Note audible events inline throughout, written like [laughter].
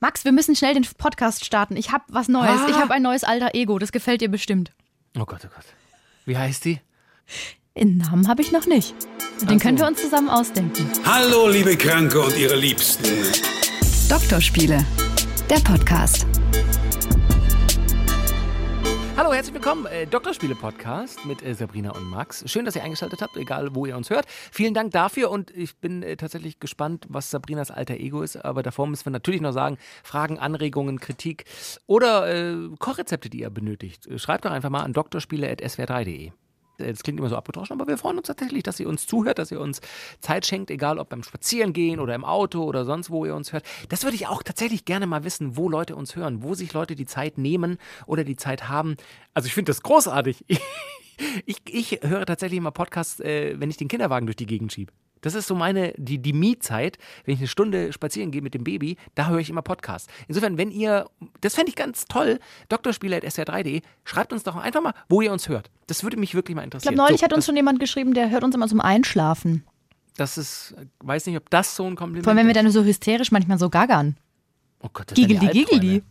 Max, wir müssen schnell den Podcast starten. Ich habe was Neues. Ah. Ich habe ein neues alter Ego. Das gefällt dir bestimmt. Oh Gott, oh Gott. Wie heißt die? Den Namen habe ich noch nicht. Den so. können wir uns zusammen ausdenken. Hallo, liebe Kranke und ihre Liebsten. Doktorspiele, der Podcast. Hallo, herzlich willkommen. Äh, Doktorspiele-Podcast mit äh, Sabrina und Max. Schön, dass ihr eingeschaltet habt, egal wo ihr uns hört. Vielen Dank dafür und ich bin äh, tatsächlich gespannt, was Sabrinas alter Ego ist. Aber davor müssen wir natürlich noch sagen, Fragen, Anregungen, Kritik oder äh, Kochrezepte, die ihr benötigt. Äh, Schreibt doch einfach mal an doktorspiele.swr3.de. Das klingt immer so abgedroschen, aber wir freuen uns tatsächlich, dass ihr uns zuhört, dass ihr uns Zeit schenkt, egal ob beim Spazierengehen oder im Auto oder sonst wo ihr uns hört. Das würde ich auch tatsächlich gerne mal wissen, wo Leute uns hören, wo sich Leute die Zeit nehmen oder die Zeit haben. Also ich finde das großartig. [laughs] Ich, ich höre tatsächlich immer Podcasts, äh, wenn ich den Kinderwagen durch die Gegend schiebe. Das ist so meine, die, die Miezeit, wenn ich eine Stunde spazieren gehe mit dem Baby, da höre ich immer Podcasts. Insofern, wenn ihr, das fände ich ganz toll, Doktorspieler.swr3.de, schreibt uns doch einfach mal, wo ihr uns hört. Das würde mich wirklich mal Ich interessieren. glaube, neulich so, hat uns schon jemand geschrieben, der hört uns immer zum Einschlafen. das ist, weiß nicht, ob das so ein Kompliment Vor allem, wenn wir ist. dann so hysterisch manchmal so gaggern. Oh Gott, das Giggeldi, die Albträume. giggeldi.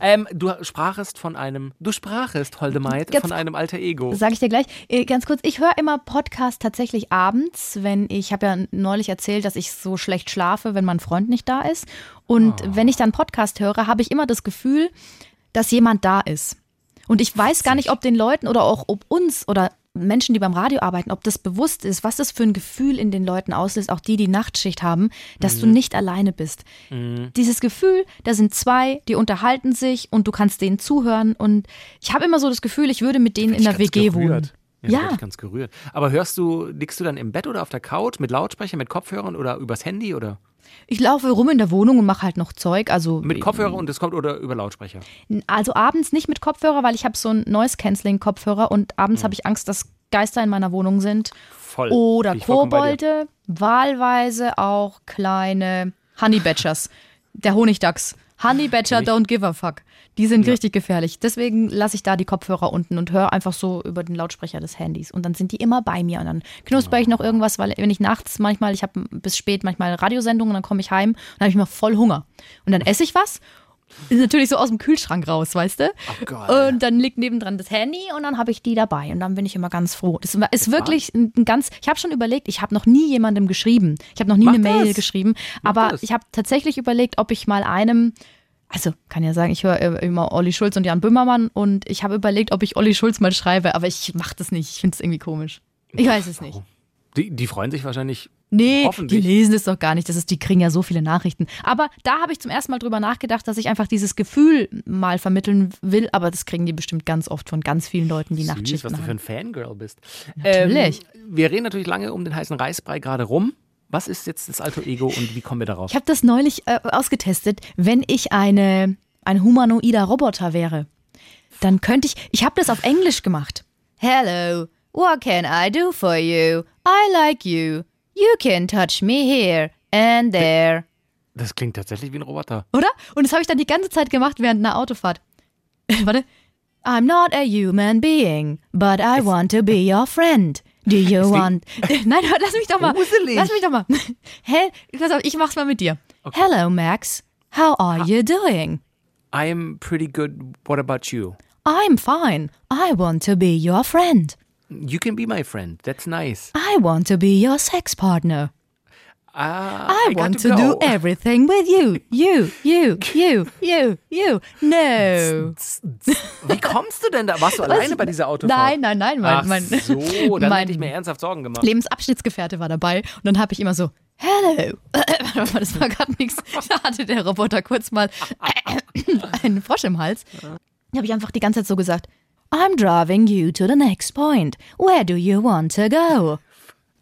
Ähm, du sprachest von einem, du sprachest, Holde Maid, Jetzt- von einem alter Ego. Sage ich dir gleich. Äh, Ganz kurz, ich höre immer Podcast tatsächlich abends, wenn ich habe ja neulich erzählt, dass ich so schlecht schlafe, wenn mein Freund nicht da ist. Und Ah. wenn ich dann Podcast höre, habe ich immer das Gefühl, dass jemand da ist. Und ich weiß gar nicht, ob den Leuten oder auch ob uns oder Menschen, die beim Radio arbeiten, ob das bewusst ist, was das für ein Gefühl in den Leuten auslöst, auch die, die Nachtschicht haben, dass Mhm. du nicht alleine bist. Dieses Gefühl, da sind zwei, die unterhalten sich und du kannst denen zuhören. Und ich habe immer so das Gefühl, ich würde mit denen in der WG gerührt. wohnen. Ja, Ja. Ich ganz gerührt. Aber hörst du, liegst du dann im Bett oder auf der Couch mit Lautsprecher, mit Kopfhörern oder übers Handy oder Ich laufe rum in der Wohnung und mache halt noch Zeug. Also, mit Kopfhörer und es kommt oder über Lautsprecher? also abends nicht mit Kopfhörer, weil ich habe so einen Noise-Canceling-Kopfhörer und abends habe ich Angst, dass Geister in meiner Wohnung sind. Voll. Oder. Kobolde, wahlweise auch kleine Honey Badgers. Der Honigdachs. Honey Badger don't give a fuck. Die sind richtig gefährlich. Deswegen lasse ich da die Kopfhörer unten und höre einfach so über den Lautsprecher des Handys. Und dann sind die immer bei mir. Und dann knusper ich noch irgendwas, weil wenn ich nachts manchmal, ich habe bis spät manchmal Radiosendungen, dann komme ich heim und dann habe ich mal voll Hunger. Und dann esse ich was. Ist natürlich so aus dem Kühlschrank raus, weißt du? Oh Gott. Und dann liegt nebendran das Handy und dann habe ich die dabei und dann bin ich immer ganz froh. Das ist wirklich ein ein ganz. Ich habe schon überlegt, ich habe noch nie jemandem geschrieben. Ich habe noch nie Mach eine Mail das. geschrieben, Mach aber das. ich habe tatsächlich überlegt, ob ich mal einem. Also kann ja sagen, ich höre äh, immer Olli Schulz und Jan Böhmermann und ich habe überlegt, ob ich Olli Schulz mal schreibe, aber ich mache das nicht. Ich finde es irgendwie komisch. Ich weiß es nicht. Die, die freuen sich wahrscheinlich. Nee, die lesen es doch gar nicht. Das ist, die kriegen ja so viele Nachrichten. Aber da habe ich zum ersten Mal drüber nachgedacht, dass ich einfach dieses Gefühl mal vermitteln will. Aber das kriegen die bestimmt ganz oft von ganz vielen Leuten, die Süß, Nachtschichten was du für haben. ein Fangirl bist. Natürlich. Ähm, wir reden natürlich lange um den heißen Reisbrei gerade rum. Was ist jetzt das alter Ego und wie kommen wir darauf? Ich habe das neulich äh, ausgetestet. Wenn ich eine, ein humanoider Roboter wäre, dann könnte ich. Ich habe das auf Englisch gemacht. Hello, what can I do for you? I like you. You can touch me here and there. Das klingt tatsächlich wie ein Roboter. Oder? Und das habe ich dann die ganze Zeit gemacht während einer Autofahrt. [laughs] Warte. I'm not a human being, but I want to be your friend. Do you want. [laughs] Nein, lass mich doch mal. Gruselig. Lass mich doch mal. [laughs] Hä? Pass auf, ich mach's mal mit dir. Hello, Max. How are you doing? I'm pretty good. What about you? I'm fine. I want to be your friend. You can be my friend. That's nice. I want to be your sex partner. Ah, I, got want to, go. do [laughs] everything with you. You, you, you, you, you. No. Wie kommst du denn da? Warst du alleine bei dieser Autofahrt? Nein, nein, nein. Mein, Ach mein, so, dann mein hätte ich mir ernsthaft Sorgen gemacht. Lebensabschnittsgefährte war dabei und dann habe ich immer so, hello. [laughs] Warte mal, das war gerade nichts. Da hatte der Roboter kurz mal [laughs] einen Frosch im Hals. Da habe ich einfach die ganze Zeit so gesagt, I'm driving you to the next point. Where do you want to go?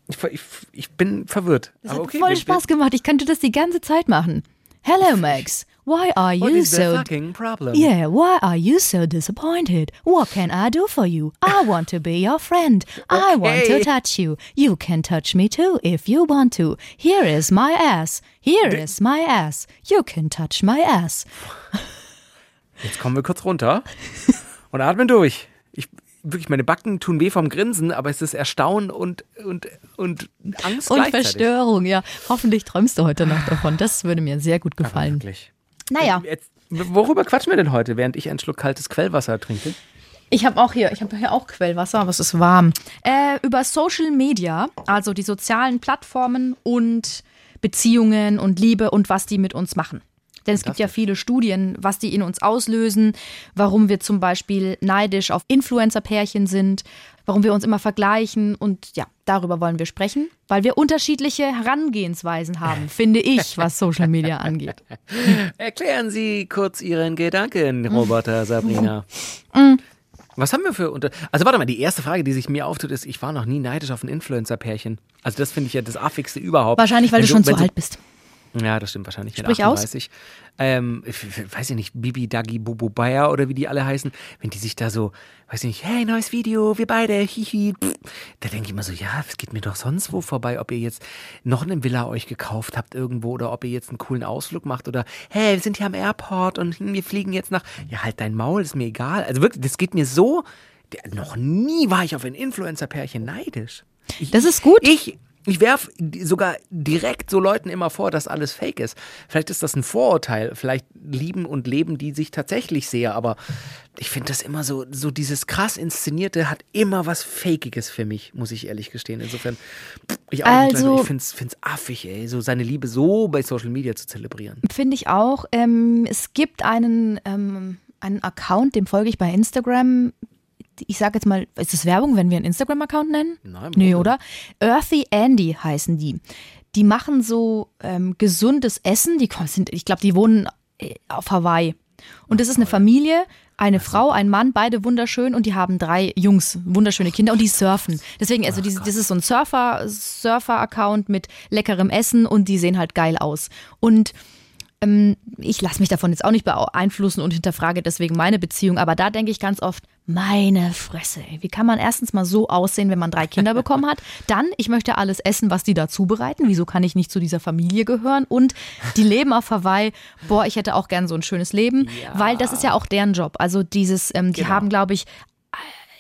Ich, ich, ich bin verwirrt. Das Aber hat okay, voll Spaß gemacht. Ich könnte das die ganze Zeit machen. Hello, Max. Why are you so... fucking problem? Yeah, why are you so disappointed? What can I do for you? I want to be your friend. I want to Okay. touch you. You can touch me too if you want to. Here is my ass. Here is my ass. You can touch my ass. Jetzt kommen wir kurz runter [laughs] und atmen durch. Ich, wirklich, meine Backen tun weh vom Grinsen, aber es ist Erstaunen und, und, und Angst Und. Verstörung, ja. Hoffentlich träumst du heute Nacht davon. Das würde mir sehr gut Aber gefallen. Wirklich. Naja. Jetzt, worüber quatschen wir denn heute, während ich einen Schluck kaltes Quellwasser trinke? Ich habe auch hier, ich habe hier auch Quellwasser, aber es ist warm. Äh, über Social Media, also die sozialen Plattformen und Beziehungen und Liebe und was die mit uns machen. Denn es gibt ja viele Studien, was die in uns auslösen, warum wir zum Beispiel neidisch auf Influencer-Pärchen sind, warum wir uns immer vergleichen und ja, darüber wollen wir sprechen, weil wir unterschiedliche Herangehensweisen haben, [laughs] finde ich, was Social Media angeht. Erklären Sie kurz Ihren Gedanken, Roboter Sabrina. [laughs] Was haben wir für unter. Also warte mal, die erste Frage, die sich mir auftut, ist, ich war noch nie neidisch auf ein Influencer-Pärchen. Also das finde ich ja das affigste überhaupt. Wahrscheinlich, weil Wenn du schon zu alt bist. Ja, das stimmt wahrscheinlich. Sprich aus. 38. Ähm, ich, weiß ich nicht, Bibi, Dagi, Bubu, Bayer oder wie die alle heißen, wenn die sich da so, weiß ich nicht, hey, neues Video, wir beide, hihi, pff, da denke ich immer so, ja, es geht mir doch sonst wo vorbei, ob ihr jetzt noch eine Villa euch gekauft habt irgendwo oder ob ihr jetzt einen coolen Ausflug macht oder, hey, wir sind hier am Airport und hm, wir fliegen jetzt nach, ja, halt dein Maul, ist mir egal. Also wirklich, das geht mir so, noch nie war ich auf ein Influencer-Pärchen neidisch. Ich, Das ist gut. Ich, ich werfe sogar direkt so Leuten immer vor, dass alles fake ist. Vielleicht ist das ein Vorurteil. Vielleicht lieben und leben die sich tatsächlich sehr, aber ich finde das immer so, so dieses krass inszenierte hat immer was Fakiges für mich, muss ich ehrlich gestehen. Insofern, ich auch nicht, Also- ich finde es affig, ey, so seine Liebe so bei Social Media zu zelebrieren. Finde ich auch. Ähm, es gibt einen, ähm, einen Account, dem folge ich bei Instagram. Ich sage jetzt mal, ist das Werbung, wenn wir einen Instagram-Account nennen? Nein, Nee, warum oder? Earthy Andy heißen die. Die machen so ähm, gesundes Essen. Die sind, ich glaube, die wohnen äh, auf Hawaii. Und das ist eine Familie, eine Frau, ein Mann, beide wunderschön und die haben drei Jungs, wunderschöne Kinder und die surfen. Deswegen, also das ist so ein Surfer, Surfer-Account mit leckerem Essen und die sehen halt geil aus. Und ich lasse mich davon jetzt auch nicht beeinflussen und hinterfrage deswegen meine Beziehung, aber da denke ich ganz oft, meine Fresse, ey, wie kann man erstens mal so aussehen, wenn man drei Kinder [laughs] bekommen hat? Dann, ich möchte alles essen, was die da zubereiten. Wieso kann ich nicht zu dieser Familie gehören? Und die leben auf Hawaii. Boah, ich hätte auch gern so ein schönes Leben, weil das ist ja auch deren Job. Also dieses, ähm, die Genau. haben, glaube ich,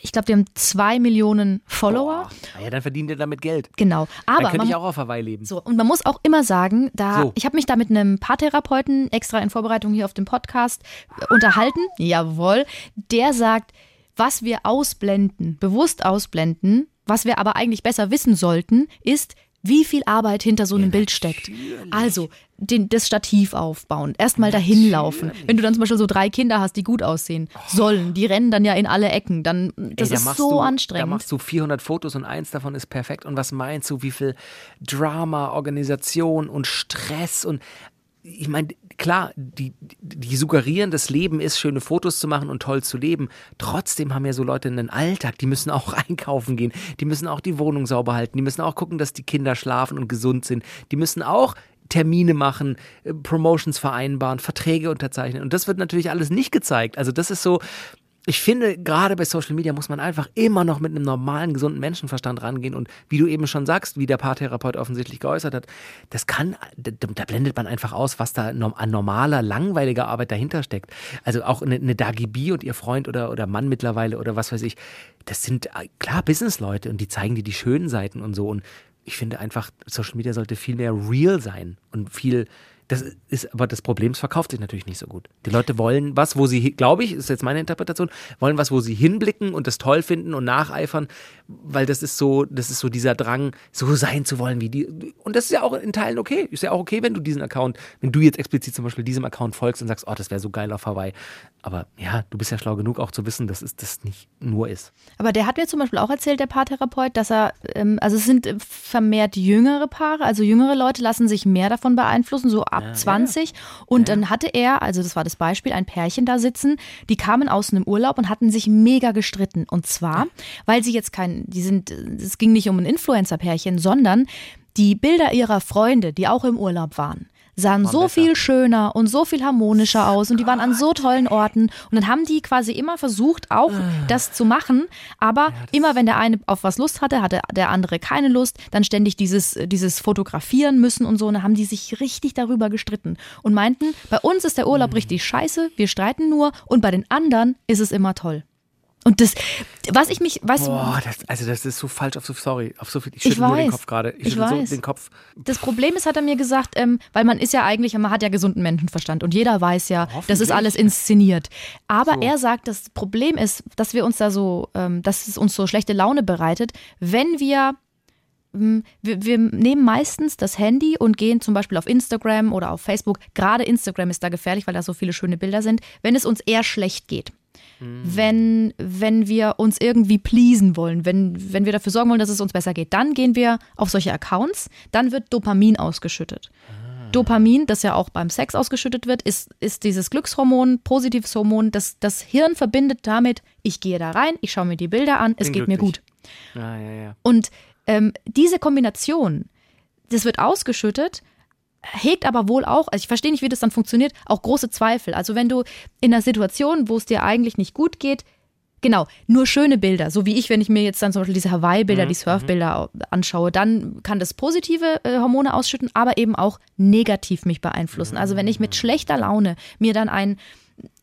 ich glaube, die haben zwei Millionen Follower. Boah, ja, dann verdient ihr damit Geld. Genau. Dann Aber könnte man, ich auch auf Hawaii leben. so, und man muss auch immer sagen, da So. ich habe mich da mit einem Paartherapeuten extra in Vorbereitung hier auf dem Podcast äh, unterhalten. Jawohl. Der sagt, was wir ausblenden, bewusst ausblenden, was wir aber eigentlich besser wissen sollten, ist, wie viel Arbeit hinter so einem Bild steckt. Also, den, das Stativ aufbauen, erstmal dahin laufen. Wenn du dann zum Beispiel so drei Kinder hast, die gut aussehen sollen, die rennen dann ja in alle Ecken, dann das Ey, da ist so du, Da anstrengend. machst du 400 Fotos und eins davon ist perfekt. Und was meinst du, wie viel Drama, Organisation und Stress und ich meine, klar, die, die suggerieren, das Leben ist, schöne Fotos zu machen und toll zu leben. Trotzdem haben ja so Leute einen Alltag, die müssen auch [laughs] einkaufen gehen, die müssen auch die Wohnung sauber halten, die müssen auch gucken, dass die Kinder schlafen und gesund sind, die müssen auch Termine machen, äh, Promotions vereinbaren, Verträge unterzeichnen. Und das wird natürlich alles nicht gezeigt. Also das ist so, ich finde, gerade bei Social Media muss man einfach immer noch mit einem normalen, gesunden Menschenverstand rangehen. Und wie du eben schon sagst, wie der Paartherapeut offensichtlich geäußert hat, das kann, da, blendet man einfach aus, was da an normaler, langweiliger Arbeit dahinter steckt. Also auch eine, eine Dagi B und ihr Freund oder, oder Mann mittlerweile oder was weiß ich, das sind äh, klar Businessleute und die zeigen dir die schönen Seiten und so. Und ich finde einfach, Social Media sollte viel mehr real sein und viel. Das ist aber das Problem, es verkauft sich natürlich nicht so gut. Die Leute wollen was, wo sie, glaube ich, ist jetzt meine Interpretation, wollen was, wo sie hinblicken und das toll finden und nacheifern, weil das ist so, das ist so dieser Drang, so sein zu wollen wie die. Und das ist ja auch in Teilen okay. Ist ja auch okay, wenn du diesen Account, wenn du jetzt explizit zum Beispiel diesem Account folgst und sagst, oh, das wäre so geil auf Hawaii. Aber ja, du bist ja schlau genug auch zu wissen, dass es das nicht nur ist. Aber der hat mir zum Beispiel auch erzählt, der Paartherapeut, dass er, ähm, also es sind äh, vermehrt jüngere Paare, also jüngere Leute lassen sich mehr davon beeinflussen, so ab 20. Und dann hatte er, also das war das Beispiel, ein Pärchen da sitzen, die kamen aus einem Urlaub und hatten sich mega gestritten. Und zwar, weil sie jetzt kein, die sind, es ging nicht um ein Influencer-Pärchen, sondern die Bilder ihrer Freunde, die auch im Urlaub waren, sahen so besser. viel schöner und so viel harmonischer aus und die waren an so tollen Orten. Und dann haben die quasi immer versucht auch das zu machen, aber immer wenn der eine auf was Lust hatte, hatte der andere keine Lust, dann ständig dieses dieses fotografieren müssen und so. Und dann haben die sich richtig darüber gestritten und meinten, bei uns ist der Urlaub richtig scheiße, wir streiten nur und bei den anderen ist es immer toll. Und das, was ich mich, weißt Boah, das, also das ist so falsch auf so, sorry, auf so viel. Ich Ich schüttel nur den weiß. Kopf gerade. Ich Ich schüttel so weiß. den Kopf. Das Problem ist, hat er mir gesagt, ähm, weil man ist ja eigentlich, man hat ja gesunden Menschenverstand und jeder weiß ja, das ist alles inszeniert. Aber So. er sagt, das Problem ist, dass wir uns da so, ähm, dass es uns so schlechte Laune bereitet, wenn wir ähm, wir, wir nehmen meistens das Handy und gehen zum Beispiel auf Instagram oder auf Facebook. Gerade Instagram ist da gefährlich, weil da so viele schöne Bilder sind. Wenn es uns eher schlecht geht, wenn, wenn wir uns irgendwie pleasen wollen, wenn, wenn wir dafür sorgen wollen, dass es uns besser geht, dann gehen wir auf solche Accounts, dann wird Dopamin ausgeschüttet. Dopamin, das ja auch beim Sex ausgeschüttet wird, ist, ist dieses Glückshormon, positives Hormon, das das Hirn verbindet damit, ich gehe da rein, ich schaue mir die Bilder an, es Bin geht mir glücklich. gut. Ja, ja, ja. Und ähm, diese Kombination, das wird ausgeschüttet, hegt aber wohl auch, also ich verstehe nicht, wie das dann funktioniert, auch große Zweifel. Also wenn du in einer Situation, wo es dir eigentlich nicht gut geht, genau, nur schöne Bilder, so wie ich, wenn ich mir jetzt dann zum Beispiel diese Hawaii-Bilder, die Surf-Bilder anschaue, dann kann das positive äh, Hormone ausschütten, aber eben auch negativ mich beeinflussen. Also wenn ich mit schlechter Laune mir dann ein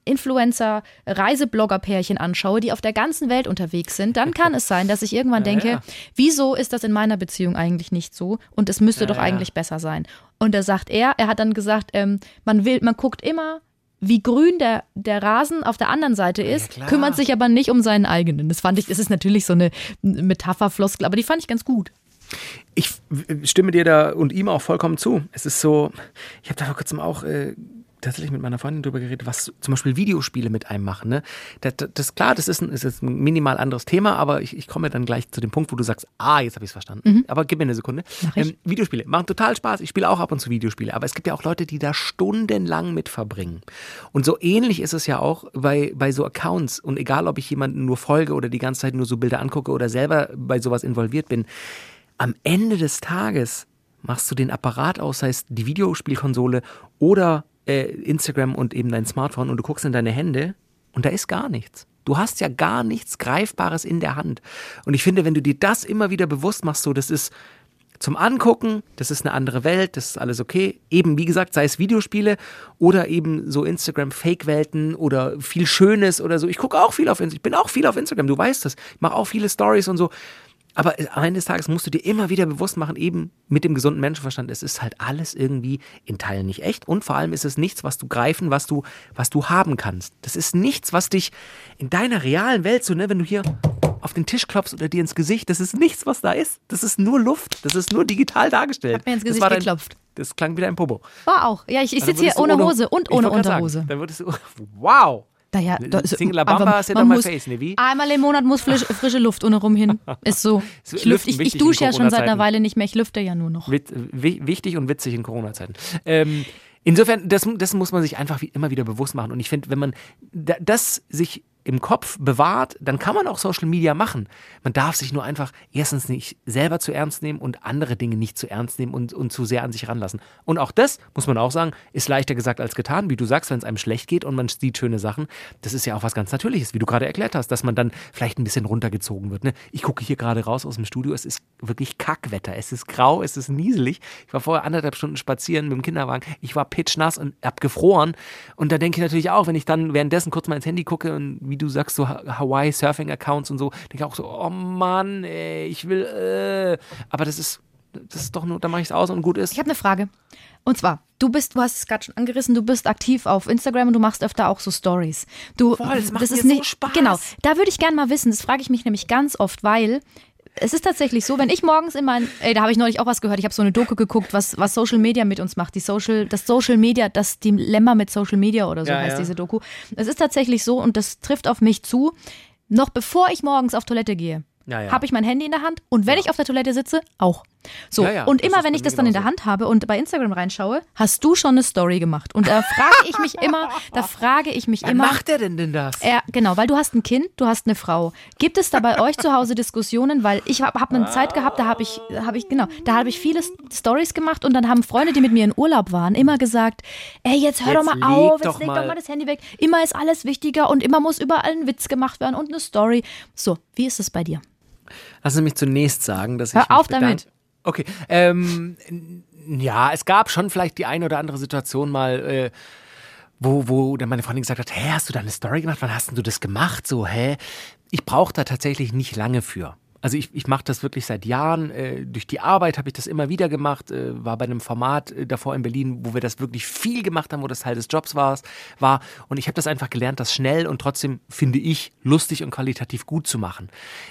Influencer, Reiseblogger-Pärchen anschaue, die auf der ganzen Welt unterwegs sind, dann kann es sein, dass ich irgendwann [laughs] denke, ja. wieso ist das in meiner Beziehung eigentlich nicht so? Und es müsste doch ja. eigentlich besser sein. Und da sagt er, er hat dann gesagt, ähm, man will, man guckt immer, wie grün der, der Rasen auf der anderen Seite ist, kümmert sich aber nicht um seinen eigenen. Das fand ich, das ist natürlich so eine Metapherfloskel, aber die fand ich ganz gut. Ich stimme dir da und ihm auch vollkommen zu. Es ist so, ich habe da vor kurzem auch äh, tatsächlich mit meiner Freundin drüber geredet, was zum Beispiel Videospiele mit einem machen. Ne? Das, das, klar, das ist ein, ist jetzt ein minimal anderes Thema, aber ich, ich komme dann gleich zu dem Punkt, wo du sagst, ah, jetzt habe ich es verstanden. Aber gib mir eine Sekunde. Mhm. Ähm, Videospiele machen total Spaß. Ich spiele auch ab und zu Videospiele, aber es gibt ja auch Leute, die da stundenlang mit verbringen. Und so ähnlich ist es ja auch bei, bei so Accounts. Und egal, ob ich jemanden nur folge oder die ganze Zeit nur so Bilder angucke oder selber bei sowas involviert bin, am Ende des Tages machst du den Apparat aus, sei es die Videospielkonsole oder äh, Instagram und eben dein Smartphone und du guckst in deine Hände und da ist gar nichts. Du hast ja gar nichts Greifbares in der Hand. Und ich finde, wenn du dir das immer wieder bewusst machst, so, das ist zum Angucken, das ist eine andere Welt, das ist alles okay. Eben, wie gesagt, sei es Videospiele oder eben so Instagram-Fake-Welten oder viel Schönes oder so. Ich gucke auch viel auf Instagram, ich bin auch viel auf Instagram, du weißt das. Ich mache auch viele Stories und so. Aber am Ende des Tages musst du dir immer wieder bewusst machen, eben mit dem gesunden Menschenverstand, es ist halt alles irgendwie in Teilen nicht echt und vor allem ist es nichts, was du greifen, was du, was du haben kannst. Das ist nichts, was dich in deiner realen Welt so, ne, wenn du hier auf den Tisch klopfst oder dir ins Gesicht, das ist nichts, was da ist. Das ist nur Luft. Das ist nur digital dargestellt. Hat mir ins Das Gesicht war dein, geklopft. Das klang wieder ein Popo. War auch. Ja, ich, ich Dann sitze hier ohne Hose und ohne Unterhose. Sagen, dann würdest du, [laughs] wow. Naja, da ist Single Bamba einfach- sit man on my muss- face, ne, wie? Einmal im Monat muss frisch, [laughs] frische Luft ohne rum hin. Ist [laughs] so. Ich, lüfte, Lüften ich, ich dusche ja schon seit einer. Weile nicht mehr. Ich lüfte ja nur noch. Wit wi wichtig und witzig in Corona-Zeiten. Ähm, insofern, das, das muss man sich einfach wie, immer wieder bewusst machen. Und ich finde, wenn man da, das sich im Kopf bewahrt, dann kann man auch Social Media machen. Man darf sich nur einfach erstens nicht selber zu ernst nehmen und andere Dinge nicht zu ernst nehmen und, und zu sehr an sich ranlassen. Und auch das, muss man auch sagen, ist leichter gesagt als getan. Wie du sagst, wenn es einem schlecht geht und man sieht schöne Sachen, das ist ja auch was ganz Natürliches, wie du gerade erklärt hast, dass man dann vielleicht ein bisschen runtergezogen wird. Ne? Ich gucke hier gerade raus aus dem Studio, es ist wirklich Kackwetter. Es ist grau, es ist nieselig. Ich war vorher anderthalb Stunden spazieren mit dem Kinderwagen. Ich war pitchnass und hab gefroren. Und da denke ich natürlich auch, wenn ich dann währenddessen kurz mal ins Handy gucke und wie du sagst, so Ha- Hawaii-Surfing-Accounts und so, denke ich auch so, oh Mann, ey, ich will, äh. Aber das ist, das ist doch nur, dann mache ich es aus und gut ist. Ich habe eine Frage. Und zwar, du bist, du hast es gerade schon angerissen, du bist aktiv auf Instagram und du machst öfter auch so Stories. Du, Voll, das macht ist mir so nicht, Spaß. Genau, da würde ich gerne mal wissen, das frage ich mich nämlich ganz oft, weil es ist tatsächlich so, wenn ich morgens in mein, ey, da habe ich neulich auch was gehört, ich habe so eine Doku geguckt, was, was Social Media mit uns macht, die Social, das Social Media, das Dilemma mit Social Media oder so Ja, heißt ja. diese Doku. Es ist tatsächlich so und das trifft auf mich zu, noch bevor ich morgens auf Toilette gehe, Ja, habe ich mein Handy in der Hand und wenn ich auf der Toilette sitze, auch. So, Ja, ja, und immer wenn ich das dann in der genauso. Hand habe und bei Instagram reinschaue, hast du schon eine Story gemacht. Und da frage ich mich immer, da frage ich mich Wann immer. macht er denn denn das? Ja, genau, weil du hast ein Kind, du hast eine Frau. Gibt es da bei euch zu Hause Diskussionen? Weil ich habe hab eine Zeit gehabt, da habe ich, hab ich, genau, da habe ich viele Stories gemacht und dann haben Freunde, die mit mir in Urlaub waren, immer gesagt, ey, jetzt hör Jetzt doch mal auf, doch jetzt leg mal- doch mal das Handy weg. Immer ist alles wichtiger und immer muss überall ein Witz gemacht werden und eine Story. So, wie ist es bei dir? Sie mich zunächst sagen, dass Hör ich. mich auf damit. Okay. Ähm, ja, es gab schon vielleicht die eine oder andere Situation mal, äh, wo, wo dann meine Freundin gesagt hat, hä, hast du da eine Story gemacht? Wann hast denn du das gemacht? So, hä? Ich brauche da tatsächlich nicht lange für. Also ich, ich mache das wirklich seit Jahren. Äh, durch die Arbeit habe ich das immer wieder gemacht. Äh, war bei einem Format äh, davor in Berlin, wo wir das wirklich viel gemacht haben, wo das Teil des Jobs war. war. Und ich habe das einfach gelernt, das schnell und trotzdem, finde ich, lustig und qualitativ gut zu machen.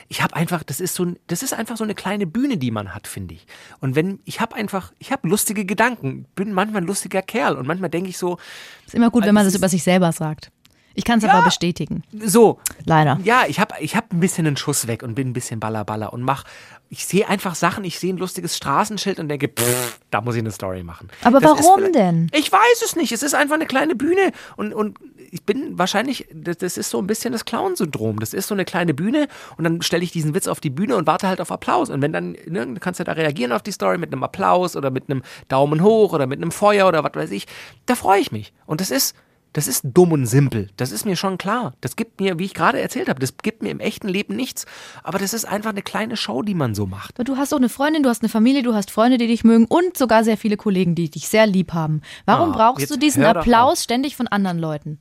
Ich habe einfach, das ist so, das ist einfach so eine kleine Bühne, die man hat, finde ich. Und wenn, ich habe einfach, ich habe lustige Gedanken, bin manchmal ein lustiger Kerl und manchmal denke ich so. Ist immer gut, wenn man das über sich selber sagt. Ich kann es ja, aber bestätigen. So. Leider. Ja, ich habe ich hab ein bisschen einen Schuss weg und bin ein bisschen ballerballer und mach. Ich sehe einfach Sachen, ich sehe ein lustiges Straßenschild und denke, pff, da muss ich eine Story machen. Aber das warum denn? Ich weiß es nicht. Es ist einfach eine kleine Bühne und, und ich bin wahrscheinlich, das, das ist so ein bisschen das Clown-Syndrom. Das ist so eine kleine Bühne und dann stelle ich diesen Witz auf die Bühne und warte halt auf Applaus. Und wenn dann, ne, kannst du da reagieren auf die Story mit einem Applaus oder mit einem Daumen hoch oder mit einem Feuer oder was weiß ich, da freue ich mich. Und das ist das ist dumm und simpel. Das ist mir schon klar. Das gibt mir, wie ich gerade erzählt habe, das gibt mir im echten Leben nichts. Aber das ist einfach eine kleine Show, die man so macht. Aber du hast auch eine Freundin, du hast eine Familie, du hast Freunde, die dich mögen und sogar sehr viele Kollegen, die dich sehr lieb haben. Warum oh, brauchst du diesen Applaus ständig von anderen Leuten?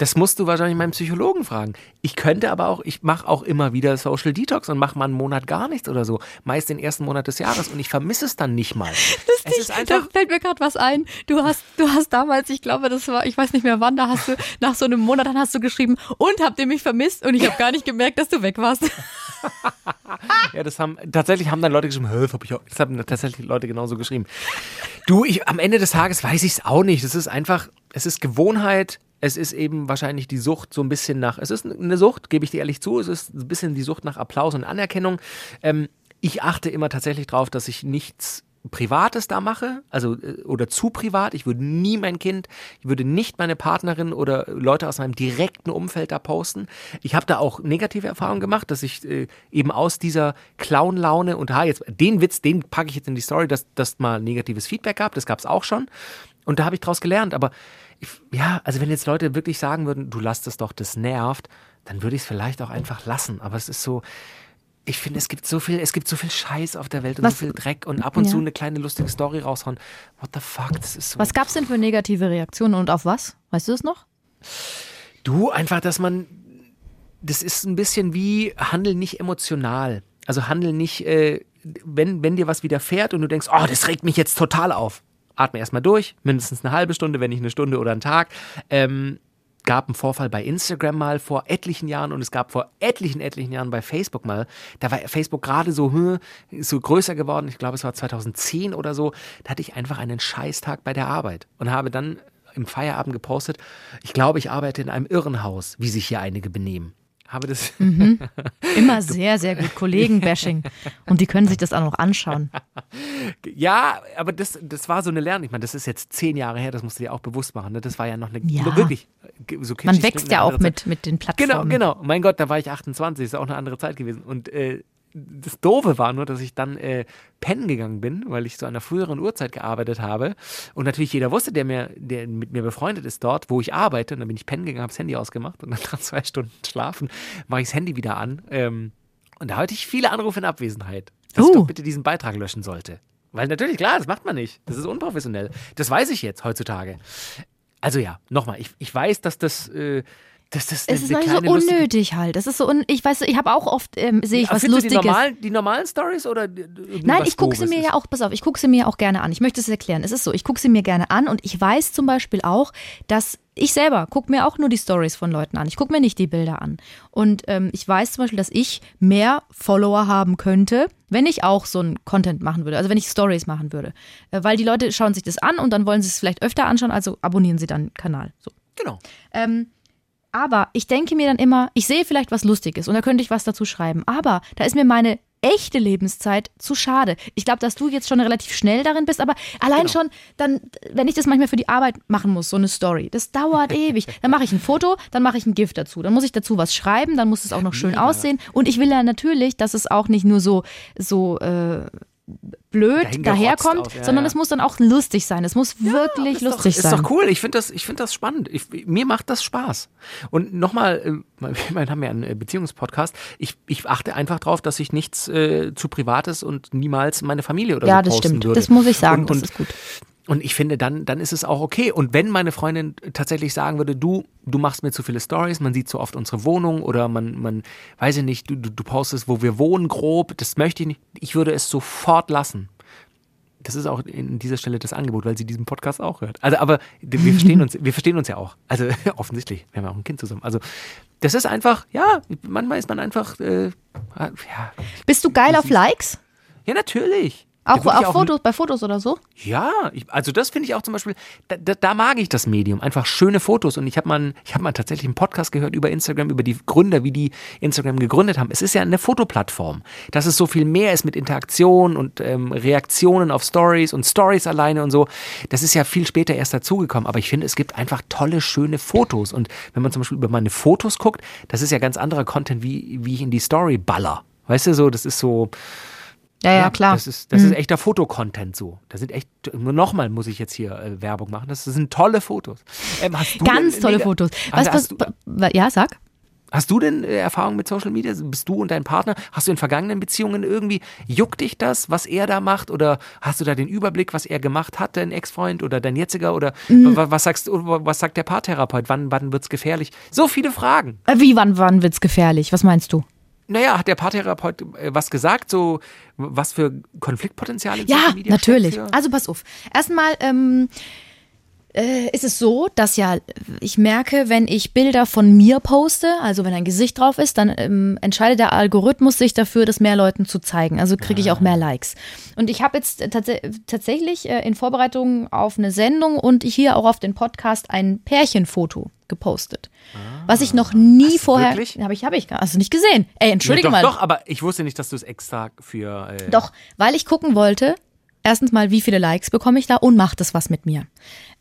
Das musst du wahrscheinlich meinem Psychologen fragen. Ich könnte aber auch, ich mache auch immer wieder Social Detox und mache mal einen Monat gar nichts oder so. Meist den ersten Monat des Jahres und ich vermisse es dann nicht mal. [laughs] Das es ist da fällt mir gerade was ein. Du hast, du hast damals, ich glaube, das war, ich weiß nicht mehr wann, da hast du [laughs] nach so einem Monat, dann hast du geschrieben, und habt ihr mich vermisst? Und ich habe gar nicht gemerkt, dass du weg warst. [laughs] ja, das haben tatsächlich haben dann Leute geschrieben, hab ich auch, das haben tatsächlich Leute genauso geschrieben. Du, ich, am Ende des Tages weiß ich es auch nicht. Es ist einfach, es ist Gewohnheit es ist eben wahrscheinlich die Sucht so ein bisschen nach, es ist eine Sucht, gebe ich dir ehrlich zu, es ist ein bisschen die Sucht nach Applaus und Anerkennung. Ähm, ich achte immer tatsächlich darauf, dass ich nichts Privates da mache, also äh, oder zu privat. Ich würde nie mein Kind, ich würde nicht meine Partnerin oder Leute aus meinem direkten Umfeld da posten. Ich habe da auch negative Erfahrungen gemacht, dass ich äh, eben aus dieser Clown-Laune und ha, jetzt den Witz, den packe ich jetzt in die Story, dass das mal negatives Feedback gab. Das gab es auch schon. Und da habe ich draus gelernt. Aber ich, ja, also wenn jetzt Leute wirklich sagen würden, du lass das doch, das nervt, dann würde ich es vielleicht auch einfach lassen. Aber es ist so, ich finde, es gibt so viel, es gibt so viel Scheiß auf der Welt und Was, so viel Dreck und ab und ja. zu eine kleine lustige Story raushauen. What the fuck, das ist so. Was gab es denn für negative Reaktionen und auf was? Weißt du es noch? Du, einfach, dass man, das ist ein bisschen wie Handeln nicht emotional. Also Handeln nicht, äh, wenn, wenn dir was widerfährt und du denkst, oh, das regt mich jetzt total auf atme erstmal durch, mindestens eine halbe Stunde, wenn nicht eine Stunde oder einen Tag. Ähm, gab einen Vorfall bei Instagram mal vor etlichen Jahren und es gab vor etlichen, etlichen Jahren bei Facebook mal. Da war Facebook gerade so, hm, so größer geworden. Ich glaube, es war 2010 oder so. Da hatte ich einfach einen Scheißtag bei der Arbeit und habe dann im Feierabend gepostet, ich glaube, ich arbeite in einem Irrenhaus, wie sich hier einige benehmen habe das. Mhm. [laughs] Immer sehr, sehr gut. Kollegenbashing. Und die können sich das auch noch anschauen. [laughs] Ja, aber das, das war so eine Lern. Ich meine, das ist jetzt zehn Jahre her, das musst du dir auch bewusst machen. Ne? Das war ja noch eine ja. wirklich so Man wächst ja auch mit, mit den Plattformen. Genau, genau. Mein Gott, da war ich 28, ist auch eine andere Zeit gewesen. Und äh, das Doofe war nur, dass ich dann äh, pennen gegangen bin, weil ich zu einer früheren Uhrzeit gearbeitet habe. Und natürlich jeder wusste, der, mir, der mit mir befreundet ist dort, wo ich arbeite. Und dann bin ich pennen gegangen, habe das Handy ausgemacht und dann nach zwei Stunden schlafen mache ich das Handy wieder an. Ähm, und da hatte ich viele Anrufe in Abwesenheit, dass uh. ich doch bitte diesen Beitrag löschen sollte. Weil natürlich, klar, das macht man nicht. Das ist unprofessionell. Das weiß ich jetzt heutzutage. Also ja, nochmal, ich, ich weiß, dass das... Äh, das, das, es ist so unnötig halt. Das ist so un ich weiß, ich habe auch oft ähm, sehe ich was Lustiges. Die normalen, die normalen Stories oder Nein, ich gucke sie mir ja auch, pass auf, ich gucke sie mir auch gerne an. Ich möchte es erklären. Es ist so, ich gucke sie mir gerne an und ich weiß zum Beispiel auch, dass ich selber gucke mir auch nur die Stories von Leuten an. Ich gucke mir nicht die Bilder an. Und ähm, ich weiß zum Beispiel, dass ich mehr Follower haben könnte, wenn ich auch so ein Content machen würde, also wenn ich Stories machen würde. Äh, weil die Leute schauen sich das an und dann wollen sie es vielleicht öfter anschauen, also abonnieren sie dann den Kanal. So. Genau. Ähm, aber ich denke mir dann immer, ich sehe vielleicht was Lustiges und da könnte ich was dazu schreiben. Aber da ist mir meine echte Lebenszeit zu schade. Ich glaube, dass du jetzt schon relativ schnell darin bist, aber allein genau. schon, dann, wenn ich das manchmal für die Arbeit machen muss, so eine Story, das dauert [laughs] ewig. Dann mache ich ein Foto, dann mache ich ein Gift dazu, dann muss ich dazu was schreiben, dann muss es auch noch schön ja. aussehen. Und ich will ja natürlich, dass es auch nicht nur so, so äh, blöd daherkommt, aus, ja, sondern ja. es muss dann auch lustig sein. Es muss ja, wirklich lustig doch, sein. Ist doch cool. Ich finde das, find das spannend. Ich, mir macht das Spaß. Und nochmal, äh, wir haben ja einen äh, Beziehungspodcast. Ich, ich achte einfach darauf, dass ich nichts äh, zu Privates und niemals meine Familie oder ja, so das stimmt. Würde. Das muss ich sagen. Und, das ist gut Und ich finde, dann, dann ist es auch okay. Und wenn meine Freundin tatsächlich sagen würde, du, du machst mir zu viele Stories, man sieht so oft unsere Wohnung oder man, man, weiß ich nicht, du, du, du postest, wo wir wohnen, grob, das möchte ich nicht. Ich würde es sofort lassen. Das ist auch in dieser Stelle das Angebot, weil sie diesen Podcast auch hört. Also, aber wir [laughs] verstehen uns, wir verstehen uns ja auch. Also [laughs] offensichtlich, wir haben ja auch ein Kind zusammen. Also das ist einfach, ja, manchmal ist man einfach, äh, ja. Bist du geil auf Likes? Ja, natürlich. Auch, ich auf Fotos, bei Fotos oder so? Ja, ich, also das finde ich auch zum Beispiel, da, da, da mag ich das Medium, einfach schöne Fotos. Und ich habe mal, ich habe mal tatsächlich einen Podcast gehört über Instagram, über die Gründer, wie die Instagram gegründet haben. Es ist ja eine Fotoplattform, dass es so viel mehr ist mit Interaktion und ähm, Reaktionen auf Stories und Stories alleine und so. Das ist ja viel später erst dazugekommen. Aber ich finde, es gibt einfach tolle, schöne Fotos. Und wenn man zum Beispiel über meine Fotos guckt, das ist ja ganz anderer Content, wie, wie ich in die Story baller. Weißt du, so, das ist so, Ja, ja, klar. das ist, das ist echter Fotocontent so. Das sind echt, nur nochmal muss ich jetzt hier äh, Werbung machen. Das sind tolle Fotos. Ähm, Ganz denn, tolle nee, Fotos. Also Was, hast, was, du, ja, sag. hast du denn äh, Erfahrung mit Social Media? Bist du und dein Partner? Hast du in vergangenen Beziehungen irgendwie, juckt dich das, was er da macht? Oder hast du da den Überblick, was er gemacht hat, dein Ex-Freund oder dein jetziger? Oder Mhm. wa- was sagst du, was sagt der Paartherapeut? Wann, wann wird's gefährlich? So viele Fragen. Äh, Wie, wann, wann wird's gefährlich? Was meinst du? Naja, hat der Paartherapeut äh, was gesagt? So, was für Konfliktpotenziale Ja, natürlich. Also pass auf. Erstmal ähm, äh, ist es so, dass ja ich merke, wenn ich Bilder von mir poste, also wenn ein Gesicht drauf ist, dann ähm, entscheidet der Algorithmus sich dafür, das mehr Leuten zu zeigen. Also kriege ich auch mehr Likes. Und ich habe jetzt tats tatsächlich äh, in Vorbereitung auf eine Sendung und hier auch auf den Podcast ein Pärchenfoto gepostet. was ich noch nie Hast vorher. Habe ich, habe ich. Du nicht gesehen? Ey, entschuldige doch, mal. Doch, aber ich wusste nicht, dass du es extra für. Äh, Doch, weil ich gucken wollte, erstens mal, wie viele Likes bekomme ich da und macht das was mit mir.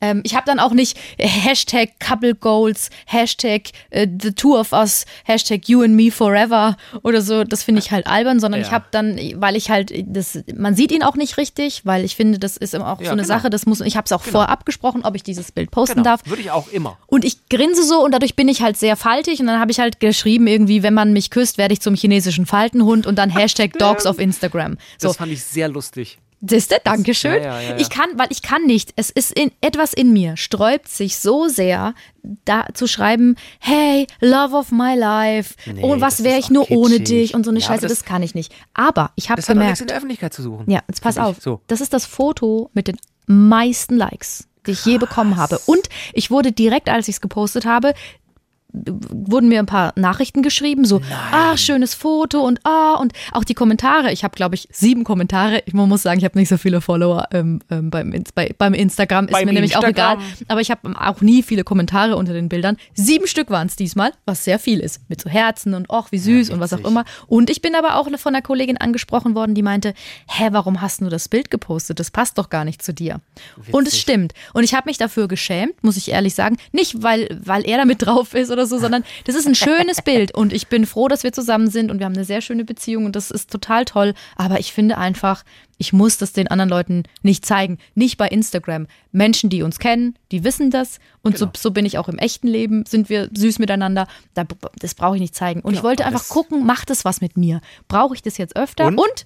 Ähm, ich habe dann auch nicht Hashtag Couple Goals, Hashtag äh, The Two of Us, Hashtag You and Me Forever oder so. Das finde ich halt albern, sondern ich Ja. habe dann, weil ich halt, das, man sieht ihn auch nicht richtig, weil ich finde, das ist immer auch Ja, so eine genau. Sache, das muss, ich habe es auch vorab abgesprochen, ob ich dieses Bild posten genau, darf. Würde ich auch immer. Und ich grinse so und dadurch bin ich halt sehr faltig und dann habe ich halt geschrieben irgendwie, wenn man mich küsst, werde ich zum chinesischen Faltenhund und dann [laughs] Hashtag Dogs auf Instagram. So, Das fand ich sehr lustig. Siehste, Dankeschön. ja, ja, ja. Ich kann, weil ich kann nicht. Es ist in, etwas in mir, sträubt sich so sehr, da zu schreiben, hey, love of my life. Nee, oh, das was wäre ich nur auch ohne kitschig. dich und so eine Scheiße, das, das- kann ich nicht. Aber ich habe Das hat nichts gemerkt, in der Öffentlichkeit zu suchen. ja, jetzt pass auf. So. Das ist das Foto mit den meisten Likes, die ich je bekommen habe. Und ich wurde direkt, als ich es gepostet habe, wurden mir ein paar Nachrichten geschrieben, so, ah, schönes Foto und ah, und auch die Kommentare. Ich habe, glaube ich, sieben Kommentare. Ich muss sagen, ich habe nicht so viele Follower ähm, ähm, beim, bei, beim Instagram. Ist Beim mir nämlich auch egal. Instagram. Aber ich habe auch nie viele Kommentare unter den Bildern. Sieben Stück waren es diesmal, was sehr viel ist. Mit so Herzen und och, wie süß und was auch witzig. immer. Und ich bin aber auch von einer Kollegin angesprochen worden, die meinte, hä, warum hast du das Bild gepostet? Das passt doch gar nicht zu dir. Und es stimmt. Und ich habe mich dafür geschämt, muss ich ehrlich sagen. Nicht, weil, weil er damit drauf ist oder so, sondern das ist ein schönes Bild. Und ich bin froh, dass wir zusammen sind und wir haben eine sehr schöne Beziehung und das ist total toll. Aber ich finde einfach, ich muss das den anderen Leuten nicht zeigen. Nicht bei Instagram. Menschen, die uns kennen, die wissen das. Und Genau. so, so bin ich auch im echten Leben, sind wir süß miteinander. Da, das brauche ich nicht zeigen. Und ich wollte einfach gucken, macht das was mit mir? Brauche ich das jetzt öfter? Und? Und,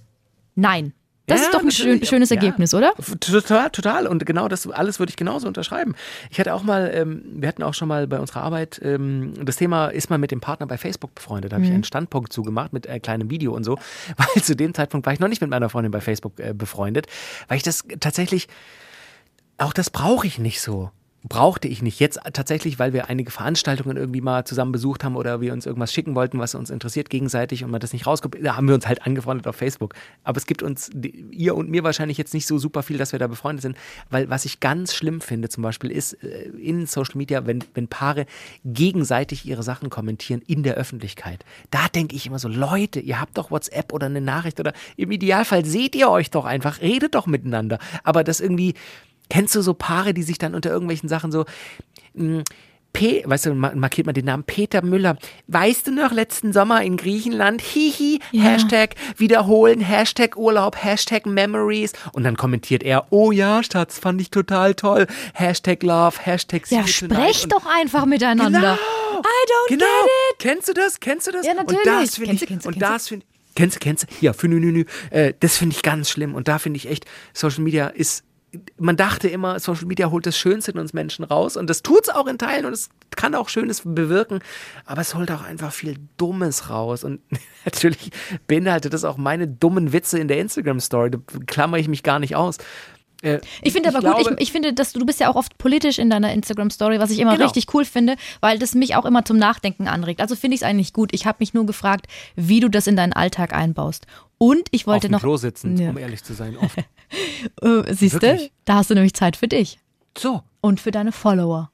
nein. Das Ja, ist doch ein schön, schönes Ja. Ergebnis, oder? F- Total, total. Und genau das alles würde ich genauso unterschreiben. Ich hatte auch mal, ähm, wir hatten auch schon mal bei unserer Arbeit ähm, das Thema, ist man mit dem Partner bei Facebook befreundet? Da habe ich einen Standpunkt zugemacht mit äh, kleinem Video und so, [laughs] weil zu dem Zeitpunkt war ich noch nicht mit meiner Freundin bei Facebook äh, befreundet, weil ich das tatsächlich, auch das brauche ich nicht so. Brauchte ich nicht. Jetzt tatsächlich, weil wir einige Veranstaltungen irgendwie mal zusammen besucht haben oder wir uns irgendwas schicken wollten, was uns interessiert gegenseitig und man das nicht rauskommt, da haben wir uns halt angefreundet auf Facebook. Aber es gibt uns, ihr und mir wahrscheinlich jetzt nicht so super viel, dass wir da befreundet sind, weil was ich ganz schlimm finde zum Beispiel ist äh, in Social Media, wenn, wenn Paare gegenseitig ihre Sachen kommentieren in der Öffentlichkeit. Da denke ich immer so, Leute, ihr habt doch WhatsApp oder eine Nachricht oder im Idealfall seht ihr euch doch einfach, redet doch miteinander. Aber das irgendwie, Kennst du so Paare, die sich dann unter irgendwelchen Sachen so, mh, P, weißt du, ma- markiert man den Namen Peter Müller. Weißt du noch, letzten Sommer in Griechenland, hihi, Ja. Hashtag wiederholen, Hashtag Urlaub, Hashtag Memories. Und dann kommentiert er, oh ja, Schatz, fand ich total toll. Hashtag Love, Hashtag Ja, sprecht doch einfach miteinander. Genau. I don't genau. get it. Kennst du das? Kennst du das? Ja, natürlich. Und das finde ich, du, kennst du, und kennst du? das finde Kennst du, kennst du? Ja, für nü, nü, nü. Äh, das finde ich ganz schlimm. Und da finde ich echt, Social Media ist man dachte immer, Social Media holt das Schönste in uns Menschen raus und das tut es auch in Teilen und es kann auch Schönes bewirken, aber es holt auch einfach viel Dummes raus und [laughs] natürlich beinhaltet das auch meine dummen Witze in der Instagram-Story, da klammer ich mich gar nicht aus. Äh, Ich finde aber glaube- gut, ich, ich finde, dass du, du bist ja auch oft politisch in deiner Instagram-Story, was ich immer Genau. richtig cool finde, weil das mich auch immer zum Nachdenken anregt. Also finde ich es eigentlich gut. Ich habe mich nur gefragt, wie du das in deinen Alltag einbaust. Und ich auf wollte dem noch. Klo sitzend, Ja. um ehrlich zu sein, oft. [laughs] Äh, Siehst du, da hast du nämlich Zeit für dich So, und für deine Follower.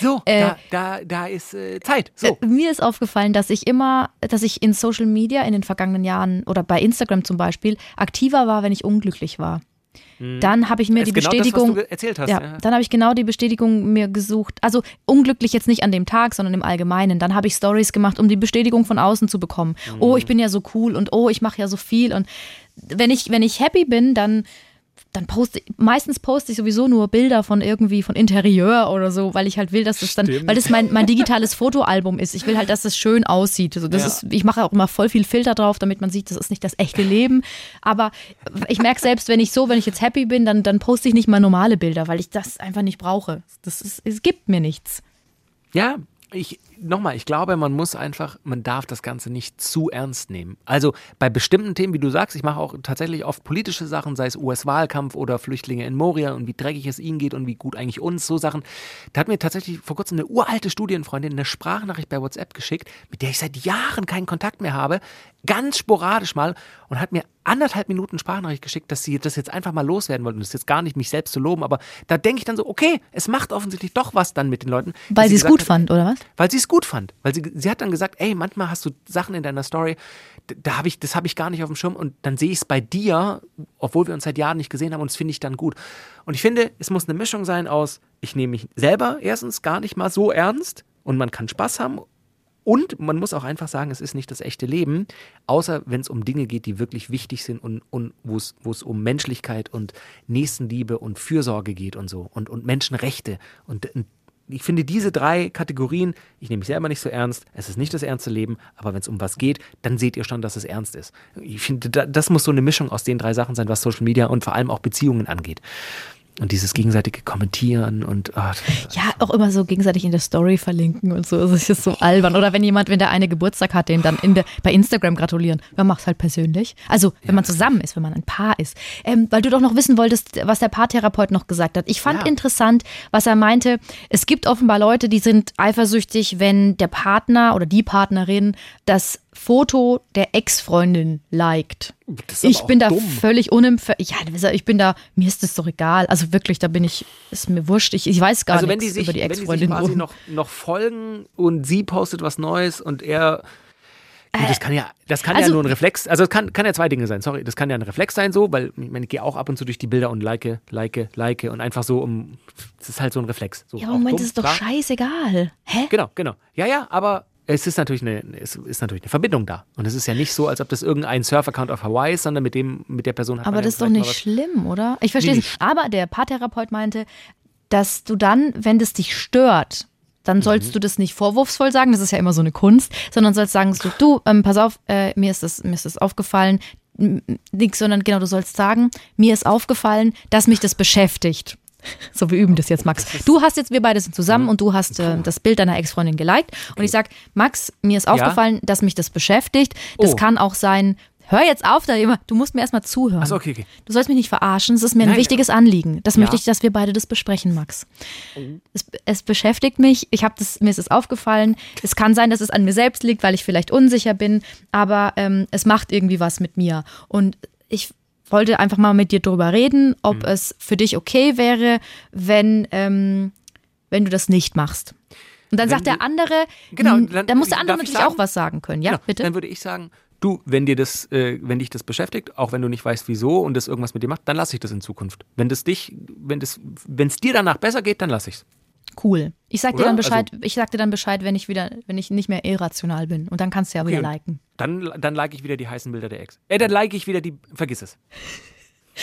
so, Äh, da, da, da ist äh, Zeit. So. Äh, Mir ist aufgefallen, dass ich immer, dass ich in Social Media in den vergangenen Jahren oder bei Instagram zum Beispiel aktiver war, wenn ich unglücklich war. Dann habe ich mir die genau Bestätigung. das, was du ge- erzählt hast. ja, ja. dann habe ich genau die Bestätigung mir gesucht. Also unglücklich jetzt nicht an dem Tag, sondern im Allgemeinen. Dann habe ich Stories gemacht, um die Bestätigung von außen zu bekommen. Oh, ich bin ja so cool und oh, ich mache ja so viel. Und wenn ich, wenn ich happy bin, dann, dann poste meistens poste ich sowieso nur Bilder von irgendwie von Interieur oder so, weil ich halt will, dass das dann, Stimmt. weil das mein, mein digitales Fotoalbum ist. Ich will halt, dass es schön aussieht. Also das Ja. ist, ich mache auch immer voll viel Filter drauf, damit man sieht, das ist nicht das echte Leben. Aber ich merke selbst, wenn ich so, wenn ich jetzt happy bin, dann, dann poste ich nicht mal normale Bilder, weil ich das einfach nicht brauche. Das ist, es gibt mir nichts. Ja, ich nochmal, ich glaube, man muss einfach, man darf das Ganze nicht zu ernst nehmen. Also bei bestimmten Themen, wie du sagst, ich mache auch tatsächlich oft politische Sachen, sei es US-Wahlkampf oder Flüchtlinge in Moria und wie dreckig es ihnen geht und wie gut eigentlich uns, so Sachen. Da hat mir tatsächlich vor kurzem eine uralte Studienfreundin eine Sprachnachricht bei WhatsApp geschickt, mit der ich seit Jahren keinen Kontakt mehr habe, ganz sporadisch mal und hat mir anderthalb Minuten Sprachnachricht geschickt, dass sie das jetzt einfach mal loswerden wollten. Das ist jetzt gar nicht mich selbst zu loben, aber da denke ich dann so, okay, es macht offensichtlich doch was dann mit den Leuten. Weil sie es gut hat, fand, oder was? weil sie es gut fand. Weil sie, sie hat dann gesagt, ey, manchmal hast du Sachen in deiner Story, da habe ich, das habe ich gar nicht auf dem Schirm und dann sehe ich es bei dir, obwohl wir uns seit Jahren nicht gesehen haben und das finde ich dann gut. Und ich finde, es muss eine Mischung sein aus, ich nehme mich selber erstens gar nicht mal so ernst und man kann Spaß haben und man muss auch einfach sagen, es ist nicht das echte Leben, außer wenn es um Dinge geht, die wirklich wichtig sind und, und wo es um Menschlichkeit und Nächstenliebe und Fürsorge geht und so und, und Menschenrechte. Und, und ich finde diese drei Kategorien, ich nehme mich selber nicht so ernst, es ist nicht das ernste Leben, aber wenn es um was geht, dann seht ihr schon, dass es ernst ist. Ich finde, da- das muss so eine Mischung aus den drei Sachen sein, was Social Media und vor allem auch Beziehungen angeht. Und dieses gegenseitige Kommentieren und ah, Ja, auch immer so gegenseitig in der Story verlinken und so. Das ist so albern. Oder wenn jemand, wenn der eine Geburtstag hat, dem dann in der, bei Instagram gratulieren. Man macht es halt persönlich. Also, wenn man zusammen ist, wenn man ein Paar ist. Ähm, weil du doch noch wissen wolltest, was der Paartherapeut noch gesagt hat. Ich fand Ja. interessant, was er meinte. Es gibt offenbar Leute, die sind eifersüchtig, wenn der Partner oder die Partnerin das Foto der Ex-Freundin liked. Ich bin da dumm. völlig unempfindlich. Ja, ich bin da, mir ist das doch egal. Also wirklich, da bin ich, ist mir wurscht. Ich, ich weiß gar also nichts sich, über die wenn die sich Ex-Freundin. quasi noch, noch folgen und sie postet was Neues und er Gut, das kann ja, das kann ja also- nur ein Reflex, also es kann, kann ja zwei Dinge sein, sorry, das kann ja ein Reflex sein so, weil ich meine, ich gehe auch ab und zu durch die Bilder und like, like, like und einfach so um, das ist halt so ein Reflex. So, Ja, Moment, dumm, das ist doch klar. scheißegal. Hä? Genau, genau. Ja, ja, aber es ist natürlich eine, es ist natürlich eine Verbindung da. Und es ist ja nicht so, als ob das irgendein Surf-Account auf Hawaii ist, sondern mit dem, mit der Person hat Aber man das ist doch nicht schlimm, oder? Ich verstehe Nee, es nicht. Aber der Paartherapeut meinte, dass du dann, wenn das dich stört, dann Mhm. sollst du das nicht vorwurfsvoll sagen, das ist ja immer so eine Kunst, sondern sollst sagen, so, du, ähm, pass auf, äh, mir, ist das, mir ist das aufgefallen, nix, sondern genau, du sollst sagen, mir ist aufgefallen, dass mich das beschäftigt. [laughs] So, wir üben das jetzt, Max. Du hast jetzt, wir beide sind zusammen und du hast äh, das Bild deiner Ex-Freundin geliked. Und ich sag, Max, mir ist aufgefallen, dass mich das beschäftigt. Das Oh. kann auch sein, hör jetzt auf, da immer, du musst mir erstmal zuhören. Ach so, okay, okay. Du sollst mich nicht verarschen, es ist mir ein Nein. wichtiges Anliegen. Das Ja. möchte ich, dass wir beide das besprechen, Max. Oh. Es, es beschäftigt mich, ich habe das, mir ist es aufgefallen. Es kann sein, dass es an mir selbst liegt, weil ich vielleicht unsicher bin, aber ähm, es macht irgendwie was mit mir. Und ich wollte einfach mal mit dir drüber reden, ob Mhm. es für dich okay wäre, wenn, ähm, wenn du das nicht machst. Und dann Wenn sagt der andere, Genau, hm, dann- dann muss der andere ich natürlich sagen? auch was sagen können. Ja, Genau, bitte. Dann würde ich sagen, du, wenn dir das, äh, wenn dich das beschäftigt, auch wenn du nicht weißt, wieso und das irgendwas mit dir macht, dann lasse ich das in Zukunft. Wenn das dich, wenn das, wenn es dir danach besser geht, dann lasse ich's. Cool. Ich sag dir Oder? dann Bescheid, ich sag dir dann Bescheid, wenn ich wieder, wenn ich nicht mehr irrational bin. Und dann kannst du ja wieder Okay. liken. Dann, dann like ich wieder die heißen Bilder der Ex. Äh, dann like ich wieder die, vergiss es.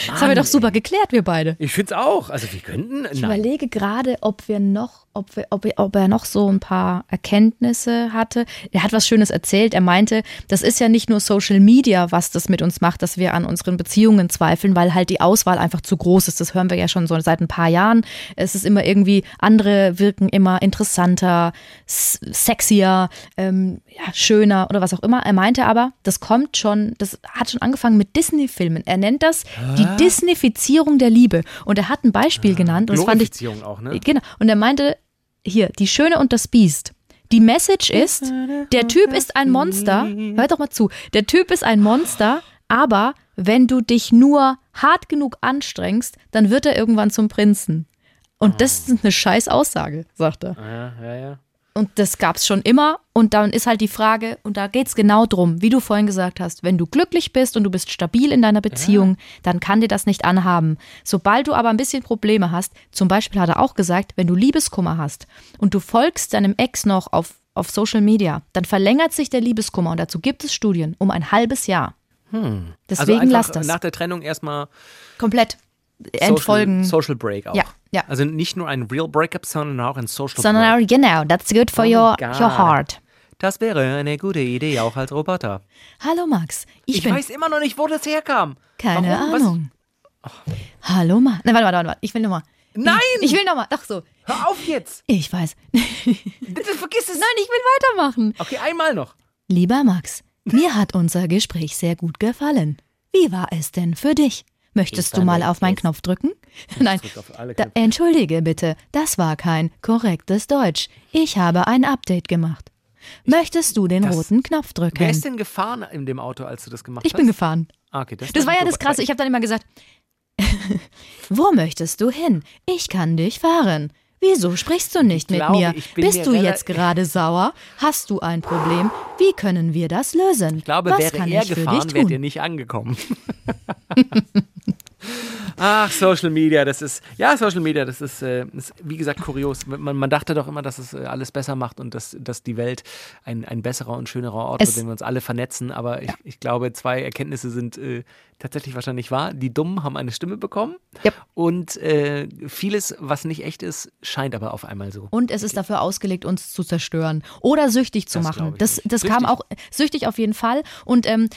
Das haben wir doch super geklärt, wir beide. Ich finde es auch. Also wir könnten. Ich Nein. überlege gerade, ob wir noch, ob, wir, ob, ob er noch so ein paar Erkenntnisse hatte. Er hat was Schönes erzählt. Er meinte, das ist ja nicht nur Social Media, was das mit uns macht, dass wir an unseren Beziehungen zweifeln, weil halt die Auswahl einfach zu groß ist. Das hören wir ja schon so seit ein paar Jahren. Es ist immer irgendwie, andere wirken immer interessanter, sexier, ähm, ja, schöner oder was auch immer. Er meinte aber, das kommt schon, das hat schon angefangen mit Disney-Filmen. Er nennt das die Disneyfizierung der Liebe. Und er hat ein Beispiel genannt und das fand ich auch, ne? Genau. Und er meinte, hier, die Schöne und das Biest. Die Message ist, der Typ ist ein Monster. Hör doch mal zu. Der Typ ist ein Monster, aber wenn du dich nur hart genug anstrengst, dann wird er irgendwann zum Prinzen. Und das ist eine scheiß Aussage, sagt er. Ja, ja, ja. Und das gab's schon immer. Und dann ist halt die Frage, und da geht's genau drum, wie du vorhin gesagt hast, wenn du glücklich bist und du bist stabil in deiner Beziehung, dann kann dir das nicht anhaben. Sobald du aber ein bisschen Probleme hast, zum Beispiel hat er auch gesagt, wenn du Liebeskummer hast und du folgst deinem Ex noch auf, auf Social Media, dann verlängert sich der Liebeskummer, und dazu gibt es Studien, um ein halbes Jahr. Deswegen also lass das. nach der Trennung erstmal Komplett entfolgen. Social, Social Break auch. Ja, ja. Also nicht nur ein Real Breakup, sondern auch ein Social Sondern, Break. genau, that's good for Oh your, God. your heart. Das wäre eine gute Idee, auch als Roboter. Hallo Max, ich, Ich, bin weiß immer noch nicht, wo das herkam. Keine Warum? Ahnung. Hallo Max. Nein, warte, warte, warte, warte. Ich will nochmal. Nein! Ich will nochmal. Ach so. Hör auf jetzt! Ich weiß. [laughs] Bitte vergiss es! Nein, ich will weitermachen. Okay, einmal noch. Lieber Max, mir hat unser Gespräch sehr gut gefallen. Wie war es denn für dich? Möchtest du mal auf meinen Knopf drücken? Nein. Da, entschuldige bitte, das war kein korrektes Deutsch. Ich habe ein Update gemacht. Möchtest du den Das- roten Knopf Wer drücken? ist denn gefahren in dem Auto, als du das gemacht Ich hast? bin gefahren. Ah, okay, das, Das war ja das Krasse. Ich habe dann immer gesagt, [laughs] wo möchtest du hin? Ich kann dich fahren. Wieso sprichst du nicht mit glaube, mir? ich Bist mir du jetzt gerade sauer? Hast du ein Problem? Wie können wir das lösen? Ich glaube, Was wäre kann er ich für dich gefahren, wärt ihr nicht angekommen. [laughs] Ach, Social Media, das ist, ja, Social Media, das ist, äh, ist wie gesagt, kurios. Man, man dachte doch immer, dass es äh, alles besser macht und dass, dass die Welt ein, ein besserer und schönerer Ort Es- wird, wenn wir uns alle vernetzen. Aber ich, ich glaube, zwei Erkenntnisse sind äh, tatsächlich wahrscheinlich wahr. Die Dummen haben eine Stimme bekommen Yep. und äh, vieles, was nicht echt ist, scheint aber auf einmal so. Und es ist dafür ausgelegt, uns zu zerstören oder süchtig zu Das machen. Das, das kam auch süchtig auf jeden Fall. Und ähm,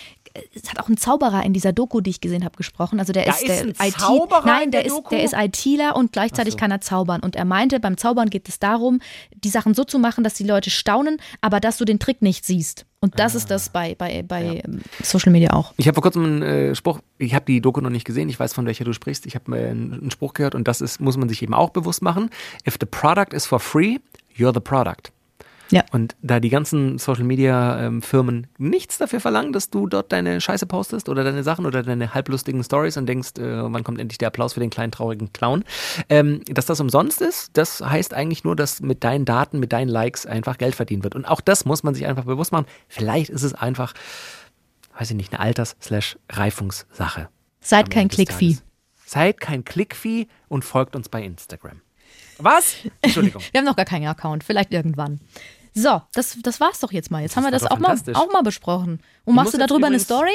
es hat auch ein Zauberer in dieser Doku, die ich gesehen habe, gesprochen. Also der Da ist, ist der ein IT. Zauberer Nein, in der, der ist, der ist ITler und gleichzeitig kann er zaubern. Und er meinte, beim Zaubern geht es darum, die Sachen so zu machen, dass die Leute staunen, aber dass du den Trick nicht siehst. Und das ist das bei, bei, bei ähm, Social Media auch. Ich habe vor kurzem einen äh, Spruch, ich habe die Doku noch nicht gesehen, ich weiß, von welcher du sprichst. Ich habe äh, einen, einen Spruch gehört und das ist, muss man sich eben auch bewusst machen. If the product is for free, you're the product. Ja. Und da die ganzen Social Media ähm, Firmen nichts dafür verlangen, dass du dort deine Scheiße postest oder deine Sachen oder deine halblustigen Stories und denkst, äh, wann kommt endlich der Applaus für den kleinen traurigen Clown, ähm, dass das umsonst ist, das heißt eigentlich nur, dass mit deinen Daten, mit deinen Likes einfach Geld verdient wird. Und auch das muss man sich einfach bewusst machen. Vielleicht ist es einfach, weiß ich nicht, eine Alters-Reifungssache. Seid kein Klickvieh. Seid kein Klickvieh und folgt uns bei Instagram. Was? Entschuldigung. [laughs] Wir haben noch gar keinen Account, vielleicht irgendwann. So, das, das war's doch jetzt mal. Jetzt haben wir das auch mal, auch mal besprochen. Und Ich machst du darüber eine Story?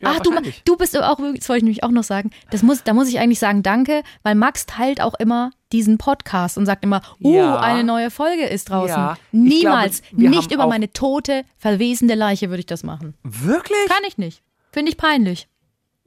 Ja, Ach, du, du bist auch, wirklich- das wollte ich nämlich auch noch sagen. Das muss, da muss ich eigentlich sagen, danke, weil Max teilt auch immer diesen Podcast und sagt immer, uh, Ja. eine neue Folge ist draußen. Ja, Niemals, glaube, nicht über meine tote, verwesende Leiche würde ich das machen. Wirklich? Kann ich nicht. Finde ich peinlich.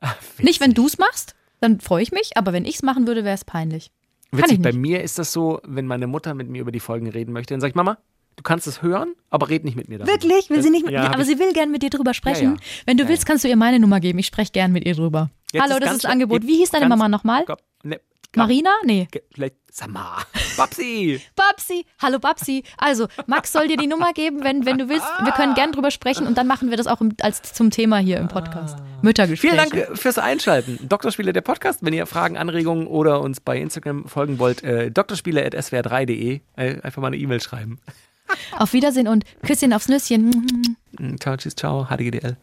Witzig. Nicht, wenn du es machst, dann freue ich mich, aber wenn ich es machen würde, wäre es peinlich. Witzig, bei mir ist das so, wenn meine Mutter mit mir über die Folgen reden möchte, dann sage ich, Mama, du kannst es hören, aber red nicht mit mir darüber. Wirklich? Will Das- sie nicht mit ja, aber sie will gern mit dir drüber sprechen. ja. Wenn du Ja, willst, ja. kannst du ihr meine Nummer geben. Ich spreche gern mit ihr drüber. Jetzt Hallo, das ist das Angebot. Wie hieß deine Mama nochmal? Ne, Marina? Nee. Vielleicht, sag mal, [laughs] Babsi. Babsi. Hallo Babsi. Also, Max soll dir die Nummer geben, wenn, wenn du willst. Wir können gern drüber sprechen und dann machen wir das auch im, als zum Thema hier im Podcast. Müttergespräche. Vielen Dank fürs Einschalten. Doktorspiele, der Podcast. Wenn ihr Fragen, Anregungen oder uns bei Instagram folgen wollt, äh, doktorspiele.swr3.de. Äh, einfach mal eine E-Mail schreiben. Auf Wiedersehen und Küsschen aufs Nüsschen. Ciao, tschüss, ciao, HDGDL.